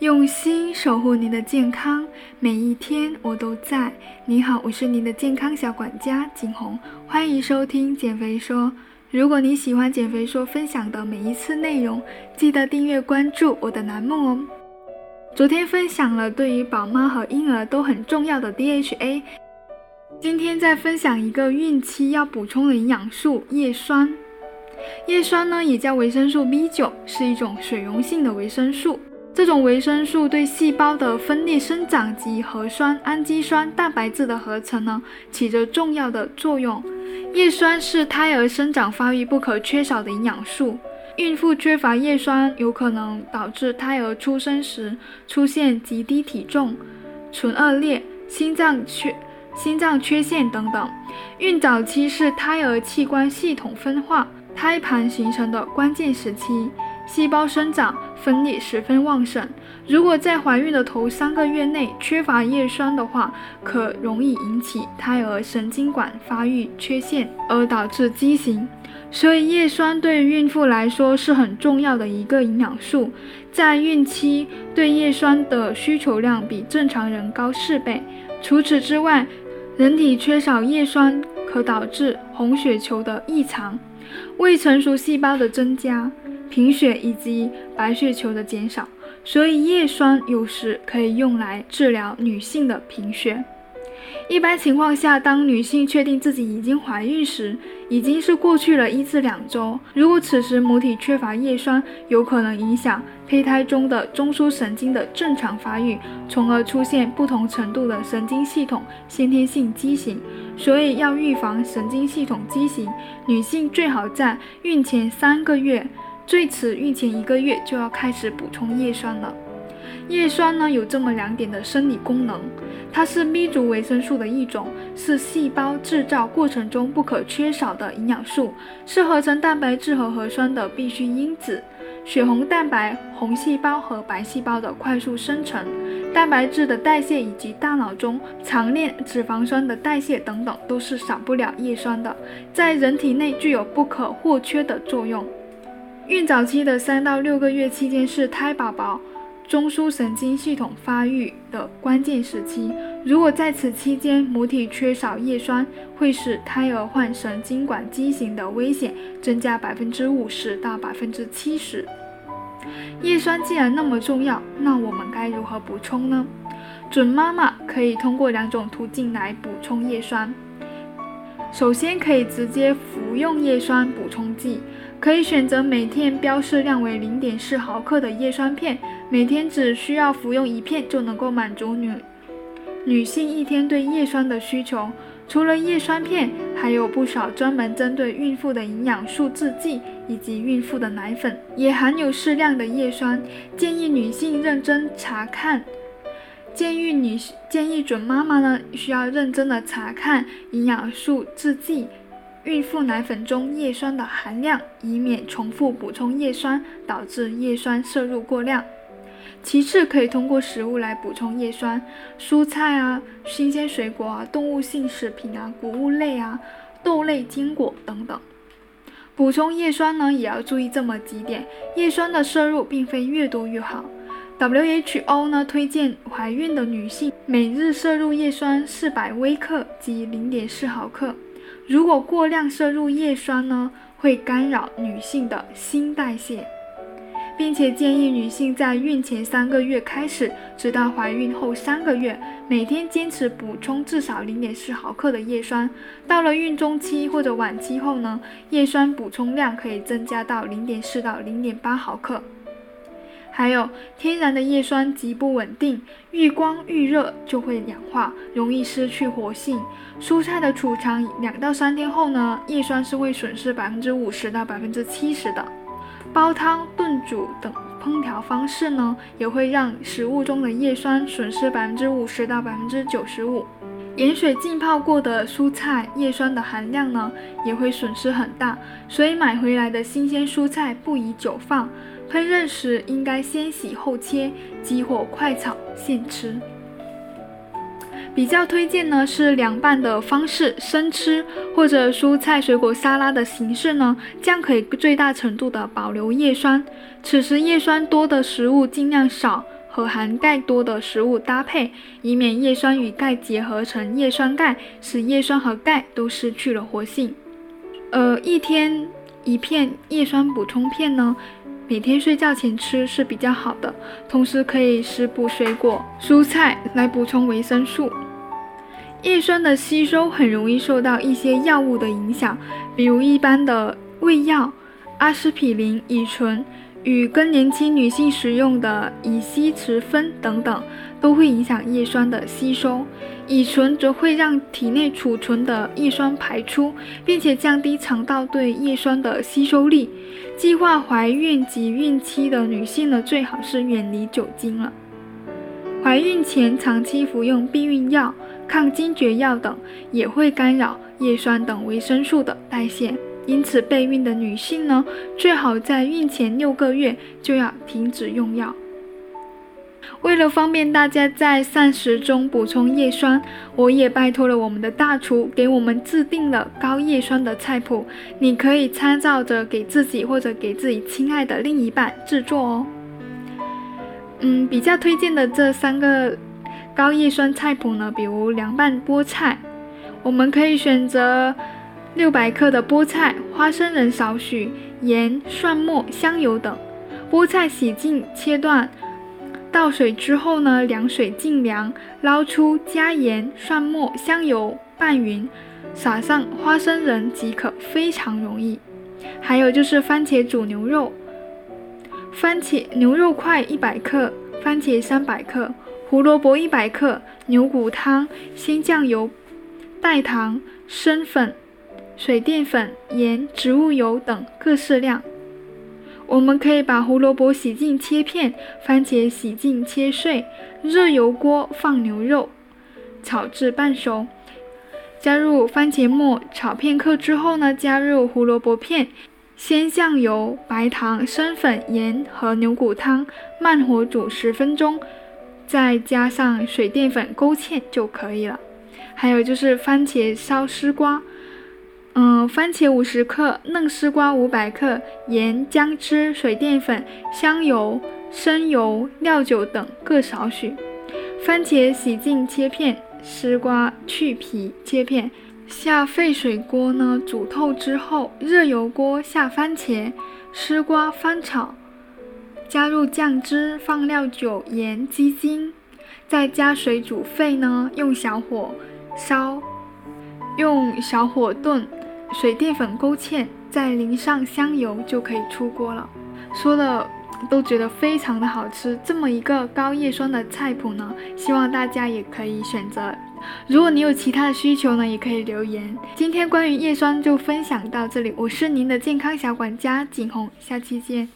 用心守护您的健康，每一天我都在。你好，我是您的健康小管家景红，欢迎收听减肥说。如果你喜欢减肥说分享的每一次内容，记得订阅关注我的栏目哦。昨天分享了对于宝妈和婴儿都很重要的 DHA，今天再分享一个孕期要补充的营养素叶酸。叶酸呢也叫维生素 B9，是一种水溶性的维生素。这种维生素对细胞的分裂生长及核酸、氨基酸、蛋白质的合成呢，起着重要的作用。叶酸是胎儿生长发育不可缺少的营养素。孕妇缺乏叶酸，有可能导致胎儿出生时出现极低体重、唇腭裂、心脏缺心脏缺陷等等。孕早期是胎儿器官系统分化、胎盘形成的关键时期。细胞生长分裂十分旺盛，如果在怀孕的头三个月内缺乏叶酸的话，可容易引起胎儿神经管发育缺陷，而导致畸形。所以叶酸对孕妇来说是很重要的一个营养素，在孕期对叶酸的需求量比正常人高四倍。除此之外，人体缺少叶酸可导致红血球的异常、未成熟细胞的增加。贫血以及白血球的减少，所以叶酸有时可以用来治疗女性的贫血。一般情况下，当女性确定自己已经怀孕时，已经是过去了一至两周。如果此时母体缺乏叶酸，有可能影响胚胎中的中枢神经的正常发育，从而出现不同程度的神经系统先天性畸形。所以，要预防神经系统畸形，女性最好在孕前三个月。最迟孕前一个月就要开始补充叶酸了。叶酸呢有这么两点的生理功能，它是 B 族维生素的一种，是细胞制造过程中不可缺少的营养素，是合成蛋白质和核酸的必需因子。血红蛋白、红细胞和白细胞的快速生成，蛋白质的代谢以及大脑中长链脂肪酸的代谢等等，都是少不了叶酸的，在人体内具有不可或缺的作用。孕早期的三到六个月期间是胎宝宝中枢神经系统发育的关键时期。如果在此期间母体缺少叶酸，会使胎儿患神经管畸形的危险增加百分之五十到百分之七十。叶酸既然那么重要，那我们该如何补充呢？准妈妈可以通过两种途径来补充叶酸。首先，可以直接服用叶酸补充剂。可以选择每天标示量为零点四毫克的叶酸片，每天只需要服用一片就能够满足女女性一天对叶酸的需求。除了叶酸片，还有不少专门针对孕妇的营养素制剂以及孕妇的奶粉也含有适量的叶酸，建议女性认真查看。建议女建议准妈妈呢需要认真的查看营养素制剂。孕妇奶粉中叶酸的含量，以免重复补充叶酸导致叶酸摄入过量。其次，可以通过食物来补充叶酸，蔬菜啊、新鲜水果啊、动物性食品啊、谷物类啊、豆类、坚果等等。补充叶酸呢，也要注意这么几点：叶酸的摄入并非越多越好。WHO 呢推荐怀孕的女性每日摄入叶酸四百微克及零点四毫克。如果过量摄入叶酸呢，会干扰女性的新代谢，并且建议女性在孕前三个月开始，直到怀孕后三个月，每天坚持补充至少零点四毫克的叶酸。到了孕中期或者晚期后呢，叶酸补充量可以增加到零点四到零点八毫克。还有天然的叶酸极不稳定，遇光遇热就会氧化，容易失去活性。蔬菜的储藏两到三天后呢，叶酸是会损失百分之五十到百分之七十的。煲汤、炖煮等烹调方式呢，也会让食物中的叶酸损失百分之五十到百分之九十五。盐水浸泡过的蔬菜，叶酸的含量呢，也会损失很大。所以买回来的新鲜蔬菜不宜久放。烹饪时应该先洗后切，急火快炒现吃。比较推荐呢是凉拌的方式，生吃或者蔬菜水果沙拉的形式呢，这样可以最大程度的保留叶酸。此时叶酸多的食物尽量少和含钙多的食物搭配，以免叶酸与钙结合成叶酸钙，使叶酸和钙都失去了活性。呃，一天一片叶酸补充片呢，每天睡觉前吃是比较好的，同时可以食补水果、蔬菜来补充维生素。叶酸的吸收很容易受到一些药物的影响，比如一般的胃药、阿司匹林、乙醇与更年期女性使用的乙烯雌酚等等，都会影响叶酸的吸收。乙醇则会让体内储存的叶酸排出，并且降低肠道对叶酸的吸收力。计划怀孕及孕期的女性呢，最好是远离酒精了。怀孕前长期服用避孕药。抗惊厥药等也会干扰叶酸等维生素的代谢，因此备孕的女性呢，最好在孕前六个月就要停止用药。为了方便大家在膳食中补充叶酸，我也拜托了我们的大厨给我们制定了高叶酸的菜谱，你可以参照着给自己或者给自己亲爱的另一半制作哦。嗯，比较推荐的这三个。高叶酸菜谱呢，比如凉拌菠菜，我们可以选择六百克的菠菜，花生仁少许，盐、蒜末、香油等。菠菜洗净切断，倒水之后呢，凉水浸凉，捞出，加盐、蒜末、香油拌匀，撒上花生仁即可，非常容易。还有就是番茄煮牛肉，番茄牛肉块一百克，番茄三百克。胡萝卜一百克，牛骨汤、鲜酱油、代糖、生粉、水淀粉、盐、植物油等各适量。我们可以把胡萝卜洗净切片，番茄洗净切碎。热油锅放牛肉，炒至半熟，加入番茄末，炒片刻之后呢，加入胡萝卜片、鲜酱油、白糖、生粉、盐和牛骨汤，慢火煮十分钟。再加上水淀粉勾芡就可以了。还有就是番茄烧丝瓜，嗯，番茄五十克，嫩丝瓜五百克，盐、姜汁、水淀粉、香油、生油、料酒等各少许。番茄洗净切片，丝瓜去皮切片。下沸水锅呢，煮透之后，热油锅下番茄、丝瓜翻炒。加入酱汁，放料酒、盐、鸡精，再加水煮沸呢。用小火烧，用小火炖，水淀粉勾芡，再淋上香油就可以出锅了。说的都觉得非常的好吃。这么一个高叶酸的菜谱呢，希望大家也可以选择。如果你有其他的需求呢，也可以留言。今天关于叶酸就分享到这里，我是您的健康小管家景红，下期见。